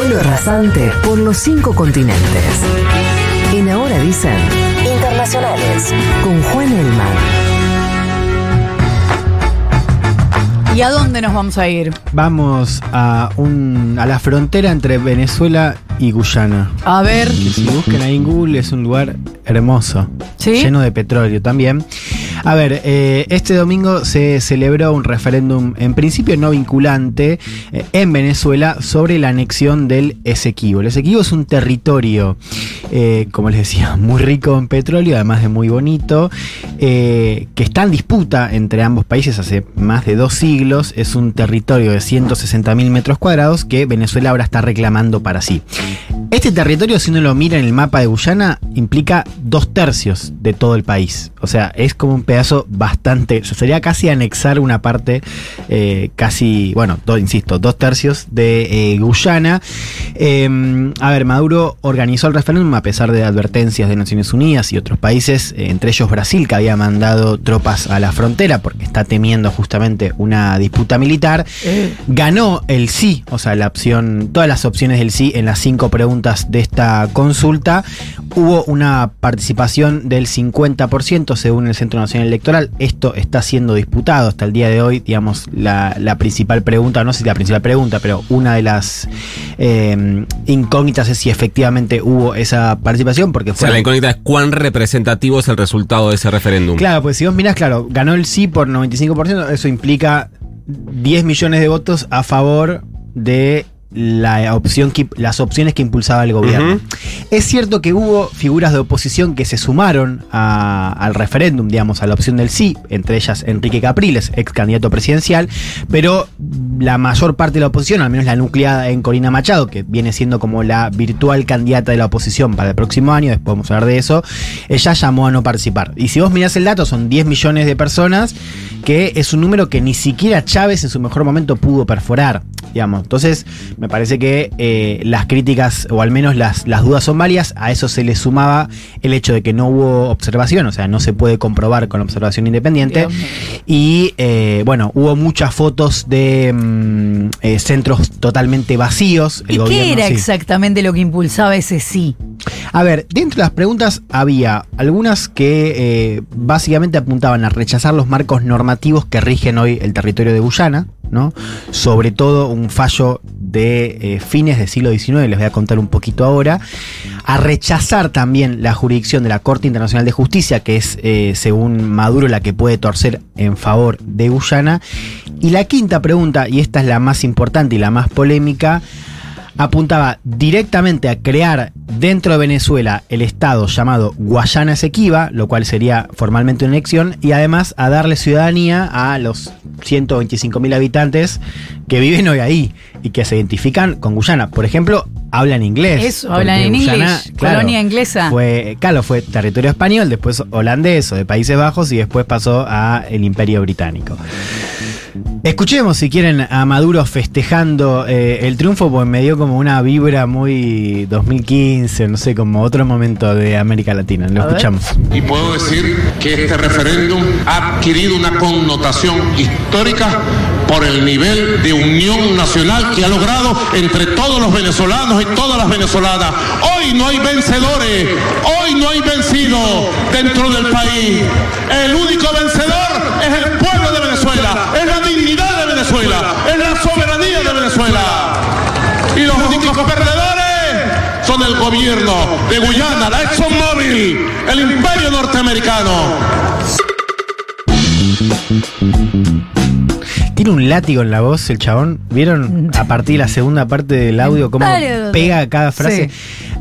vuelo rasante por los cinco continentes. En Ahora dicen Internacionales con Juan Elman. ¿Y a dónde nos vamos a ir? Vamos a, un, a la frontera entre Venezuela y Guyana. A ver. Que si buscan ahí en Google es un lugar hermoso. ¿Sí? Lleno de petróleo también. A ver, eh, este domingo se celebró un referéndum, en principio no vinculante, eh, en Venezuela sobre la anexión del Esequibo. El Esequibo es un territorio, eh, como les decía, muy rico en petróleo, además de muy bonito, que está en disputa entre ambos países hace más de dos siglos. Es un territorio de 160 mil metros cuadrados que Venezuela ahora está reclamando para sí. Este territorio, si uno lo mira en el mapa de Guyana, implica dos tercios de todo el país. O sea, es como un pedazo bastante. sería casi anexar una parte, eh, casi, bueno, insisto, dos tercios de eh, Guyana. Em, a ver, Maduro organizó el referéndum a pesar de advertencias de Naciones Unidas y otros países, eh, entre ellos Brasil, que había mandado tropas a la frontera porque está temiendo justamente una disputa militar. Ganó el sí, o sea, la opción, todas las opciones del sí en las cinco preguntas de esta consulta. Hubo una participación del 50% según el Centro Nacional Electoral. Esto está siendo disputado hasta el día de hoy. Digamos, la, principal pregunta, no sé si la principal pregunta, pero una de las eh, incógnitas es si efectivamente hubo esa participación. Porque fue o sea, la incógnita es cuán representativo es el resultado de ese referéndum. Claro, pues si vos mirás, claro, ganó el sí por 95%, eso implica 10 millones de votos a favor de la opción las opciones que impulsaba el gobierno. Es cierto que hubo figuras de oposición que se sumaron al referéndum, digamos, a la opción del sí, entre ellas Enrique Capriles, ex candidato presidencial, pero la mayor parte de la oposición, al menos la nucleada en Corina Machado, que viene siendo como la virtual candidata de la oposición para el próximo año, después vamos a hablar de eso, ella llamó a no participar. Y si vos mirás el dato, son 10 millones de personas, que es un número que ni siquiera Chávez en su mejor momento pudo perforar, digamos. Entonces, me parece que eh, las críticas, o al menos las, las dudas son válidas, a eso se le sumaba el hecho de que no hubo observación, o sea, no se puede comprobar con observación independiente. Y eh, bueno, hubo muchas fotos de mm, eh, centros totalmente vacíos. ¿Y qué era exactamente lo que impulsaba ese sí? A ver, dentro de las preguntas había algunas que básicamente apuntaban a rechazar los marcos normativos que rigen hoy el territorio de Guyana, Sobre todo un fallo de eh, fines del siglo XIX, les voy a contar un poquito ahora, a rechazar también la jurisdicción de la Corte Internacional de Justicia, que es, eh, según Maduro, la que puede torcer en favor de Guyana. Y la quinta pregunta, y esta es la más importante y la más polémica, apuntaba directamente a crear dentro de Venezuela el estado llamado Guayana Esequiba, lo cual sería formalmente una elección, y además a darle ciudadanía a los 125 mil habitantes que viven hoy ahí y que se identifican con Guyana. Por ejemplo, hablan inglés. Eso, hablan en inglés. Colonia inglesa. Fue, claro, fue territorio español, después holandés o de Países Bajos y después pasó a el Imperio Británico. Escuchemos si quieren a Maduro festejando eh, el triunfo, pues me dio como una vibra muy 2015, no sé, como otro momento de América Latina. Lo escuchamos. Y puedo decir que este referéndum ha adquirido una connotación histórica por el nivel de unión nacional que ha logrado entre todos los venezolanos y todas las venezolanas. Hoy no hay vencedores, hoy no hay vencidos dentro del país. El único vencedor es el pueblo de Venezuela, es la dignidad de Venezuela, es la soberanía de Venezuela. Y los únicos perdedores son el gobierno de Guyana, la ExxonMobil, el imperio norteamericano. Tiene un látigo en la voz el chabón. ¿Vieron a partir de la segunda parte del audio cómo pega cada frase?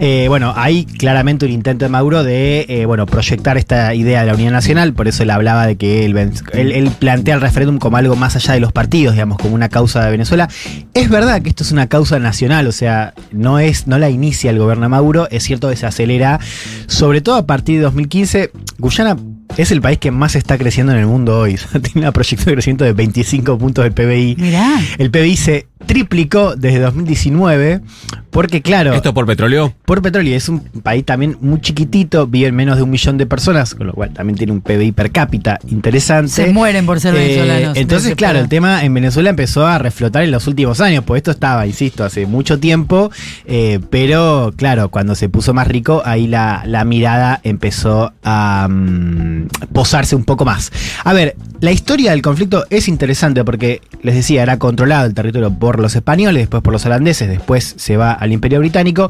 Eh, bueno, hay claramente un intento de Maduro de eh, bueno, proyectar esta idea de la unidad nacional. Por eso él hablaba de que él, él, plantea el referéndum como algo más allá de los partidos, digamos, como una causa de Venezuela. Es verdad que esto es una causa nacional, o sea, no, es, no la inicia el gobierno de Maduro. Es cierto que se acelera, sobre todo a partir de 2015. Guyana es el país que más está creciendo en el mundo hoy. Tiene una proyección de crecimiento de 25 puntos del PBI. Mirá. El PBI se triplicó desde 2019 Porque claro... ¿Esto por petróleo? Por petróleo. Es un país también muy chiquitito, viven menos de un millón de personas, con lo cual también tiene un PBI per cápita interesante. Se mueren por ser Eh, venezolanos. entonces, claro, el tema en Venezuela empezó a reflotar en los últimos años, pues esto estaba, insisto, hace mucho tiempo, eh, pero claro, cuando se puso más rico, ahí la, la mirada empezó a mm, posarse un poco más. A ver, la historia del conflicto es interesante porque, les decía, era controlado el territorio por los españoles, después por los holandeses, después se va al Imperio Británico.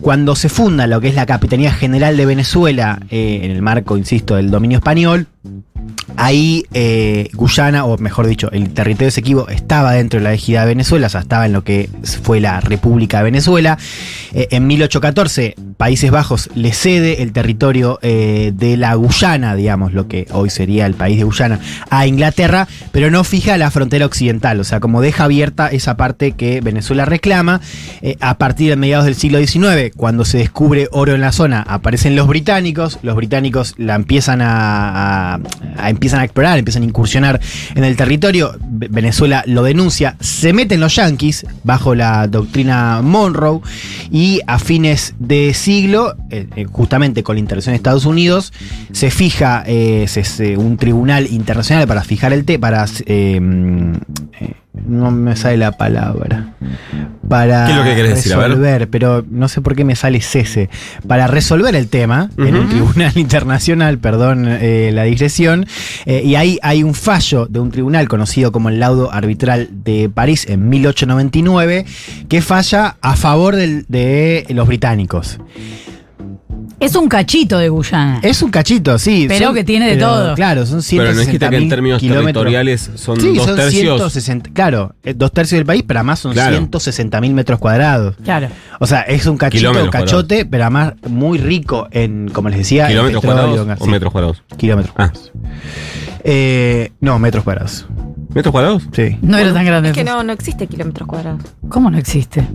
Cuando se funda lo que es la Capitanía General de Venezuela, eh, en el marco, insisto, del dominio español, Ahí eh, Guyana, o mejor dicho, el territorio Esequibo estaba dentro de la ejida de Venezuela, o sea, estaba en lo que fue la República de Venezuela. Eh, en 1814, Países Bajos le cede el territorio eh, de la Guyana, digamos, lo que hoy sería el país de Guyana, a Inglaterra, pero no fija la frontera occidental, o sea, como deja abierta esa parte que Venezuela reclama. Eh, a partir de mediados del siglo XIX, cuando se descubre oro en la zona, aparecen los británicos, los británicos la empiezan a, a- a- empiezan a explorar, empiezan a incursionar en el territorio, Ve- Venezuela lo denuncia, se meten los yanquis bajo la doctrina Monroe y a fines de siglo, eh, eh, justamente con la intervención de Estados Unidos, se fija eh, un tribunal internacional para fijar el té, para... no me sale la palabra. Para ¿Qué es lo que querés decir? A ver. resolver, pero no sé por qué me sale cese. Para resolver el tema en Ujú. tribunal internacional, perdón eh, la digresión, eh, y ahí hay un fallo de un tribunal conocido como el laudo arbitral de París en 1899 que falla a favor del- de los británicos. Es un cachito de Guyana. Es un cachito, sí. Pero que tiene de todo. Claro, son 160 Pero no dijiste que en términos territoriales son sí, dos son tercios. 160, claro, eh, dos tercios del país, pero además son Claro. 160 mil metros cuadrados. Claro. O sea, es un cachito, Kilómetros cachote, pero además muy rico en, como les decía, ¿Kilómetros petróleo, cuadrados o metros cuadrados? Kilómetros Ah. cuadrados. Eh, no, metros cuadrados. ¿Metros cuadrados? Sí. No era tan grande. Es que no, no existe kilómetros cuadrados. ¿Cómo no existe?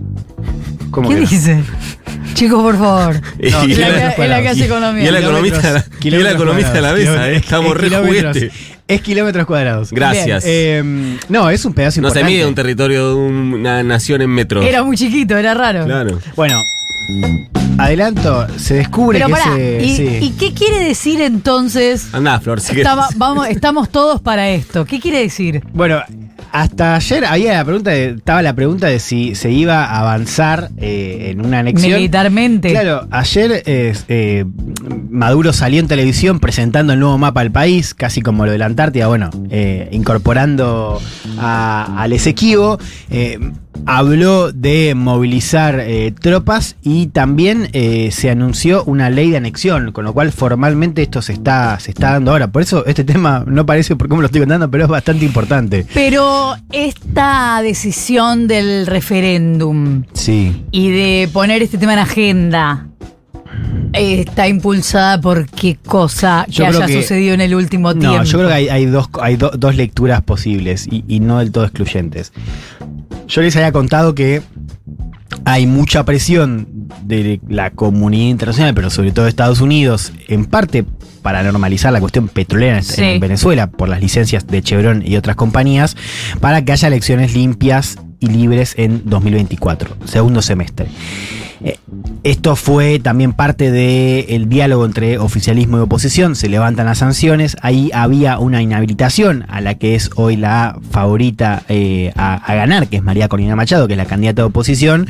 ¿Cómo ¿Qué que no? dice? Chicos, por favor. Y No, Es la, es la que hace Y economía. es la economista, de la- y es la Kilómetros economista de la cuadrados. mesa, eh, Es- estamos es re juguete. Es kilómetros cuadrados. Gracias. Eh, no, es un pedazo no se importante. mide un territorio de una nación en metros. Era muy chiquito, era raro. Claro. Bueno, adelanto, se descubre Pero que pará, ese- ¿y, sí. y qué quiere decir entonces? Andá, Flor, si. Estaba- vamos, estamos todos para esto. ¿Qué quiere decir? Bueno, hasta ayer había la pregunta de- estaba la pregunta de si se iba a avanzar eh, en una anexión. Militarmente. Claro, ayer eh, eh, Maduro salió en televisión presentando el nuevo mapa del país, casi como lo de la Antártida, bueno, incorporando a- al Esequibo. Habló de movilizar eh, tropas y también eh, se anunció una ley de anexión, con lo cual formalmente esto se está, se está dando ahora. Por eso este tema no parece por cómo lo estoy contando, pero es bastante importante. Pero esta decisión del referéndum Sí. y de poner este tema en agenda está impulsada por qué cosa que haya que- sucedido en el último tiempo. No, yo creo que hay, hay dos, hay do- dos lecturas posibles y, y no del todo excluyentes. Yo les había contado que hay mucha presión de la comunidad internacional, pero sobre todo de Estados Unidos, en parte para normalizar la cuestión petrolera en, Sí. en Venezuela por las licencias de Chevron y otras compañías, para que haya elecciones limpias y libres en 2024, segundo semestre. Eh, Esto fue también parte del diálogo entre oficialismo y oposición, se levantan las sanciones, ahí había una inhabilitación a la que es hoy la favorita eh, a, a ganar, que es María Corina Machado, que es la candidata de oposición.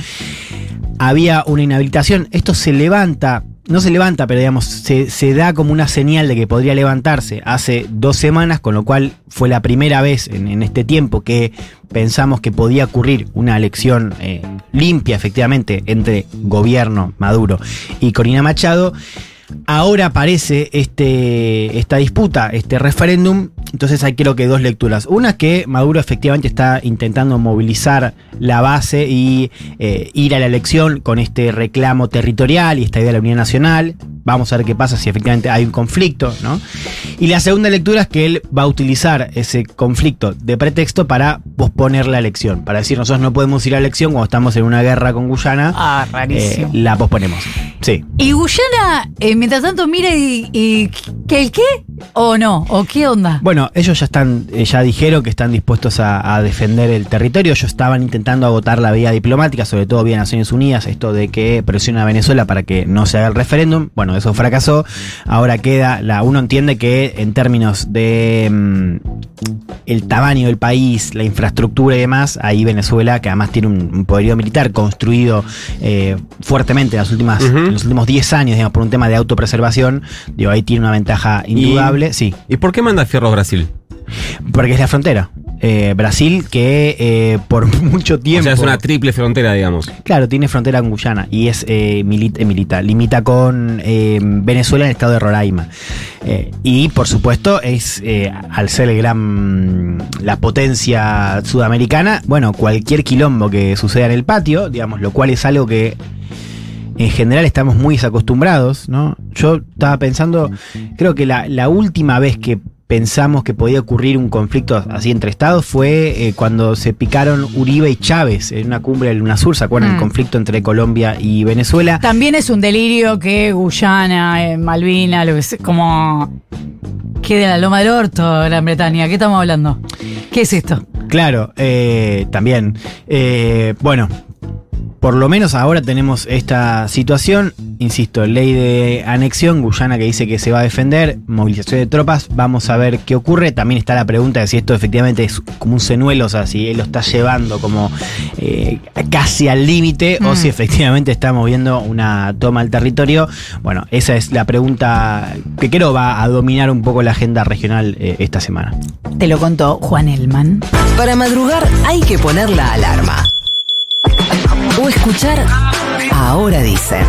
Había una inhabilitación, esto se levanta, no se levanta, pero digamos, se, se da como una señal de que podría levantarse hace dos semanas, con lo cual fue la primera vez en, en este tiempo que pensamos que podía ocurrir una elección eh, limpia, efectivamente, entre gobierno Maduro y Corina Machado. Ahora aparece este, esta disputa, este referéndum. Entonces hay creo que dos lecturas. Una es que Maduro efectivamente está intentando movilizar la base y eh, ir a la elección con este reclamo territorial y esta idea de la unidad nacional. Vamos a ver qué pasa si efectivamente hay un conflicto, ¿no? Y la segunda lectura es que él va a utilizar ese conflicto de pretexto para posponer la elección. Para decir, nosotros no podemos ir a la elección cuando estamos en una guerra con Guyana. Ah, eh, rarísimo. la posponemos. Sí. Y Guyana, eh, mientras tanto, mira y, y ¿qué, el qué? ¿O no? ¿O qué onda? Bueno, ellos ya están, eh, ya dijeron que están dispuestos a, a defender el territorio. Ellos estaban intentando agotar la vía diplomática, sobre todo vía Naciones Unidas, esto de que presiona a Venezuela para que no se haga el referéndum. Bueno, eso fracasó. Ahora queda, la, uno entiende que en términos de mm, el tamaño del país, la infraestructura y demás, ahí Venezuela, que además tiene un, un poderío militar construido eh, fuertemente en, las últimas, en los últimos 10 años, digamos, por un tema de autopreservación, digo, ahí tiene una ventaja indudable. Sí. ¿Y por qué manda fierro Brasil? Porque es la frontera. Eh, Brasil, que eh, por mucho tiempo. O sea, es una triple frontera, digamos. Claro, tiene frontera con Guyana y es eh, eh, milita, limita con Venezuela en el estado de Roraima. Y por supuesto, es al ser el gran la potencia sudamericana, bueno, cualquier quilombo que suceda en el patio, digamos, lo cual es algo que en general estamos muy desacostumbrados, ¿no? Yo estaba pensando, creo que la, la última vez que pensamos que podía ocurrir un conflicto así entre estados fue eh, cuando se picaron Uribe y Chávez en una cumbre del UNASUR, ¿se acuerdan? Mm. El conflicto entre Colombia y Venezuela. También es un delirio que Guyana, eh, Malvina, lo que sea, como quede la loma del orto, Gran Bretaña. ¿Qué estamos hablando? ¿Qué es esto? Claro, eh, también. Eh, bueno, por lo menos ahora tenemos esta situación. Insisto, ley de anexión, Guyana que dice que se va a defender, movilización de tropas. Vamos a ver qué ocurre. También está la pregunta de si esto efectivamente es como un senuelo, o sea, si él lo está llevando como eh, casi al límite o Mm. si efectivamente estamos viendo una toma al territorio. Bueno, esa es la pregunta que creo va a dominar un poco la agenda regional eh, esta semana. Te lo contó Juan Elman. Para madrugar hay que poner la alarma. Escuchar Ahora dicen.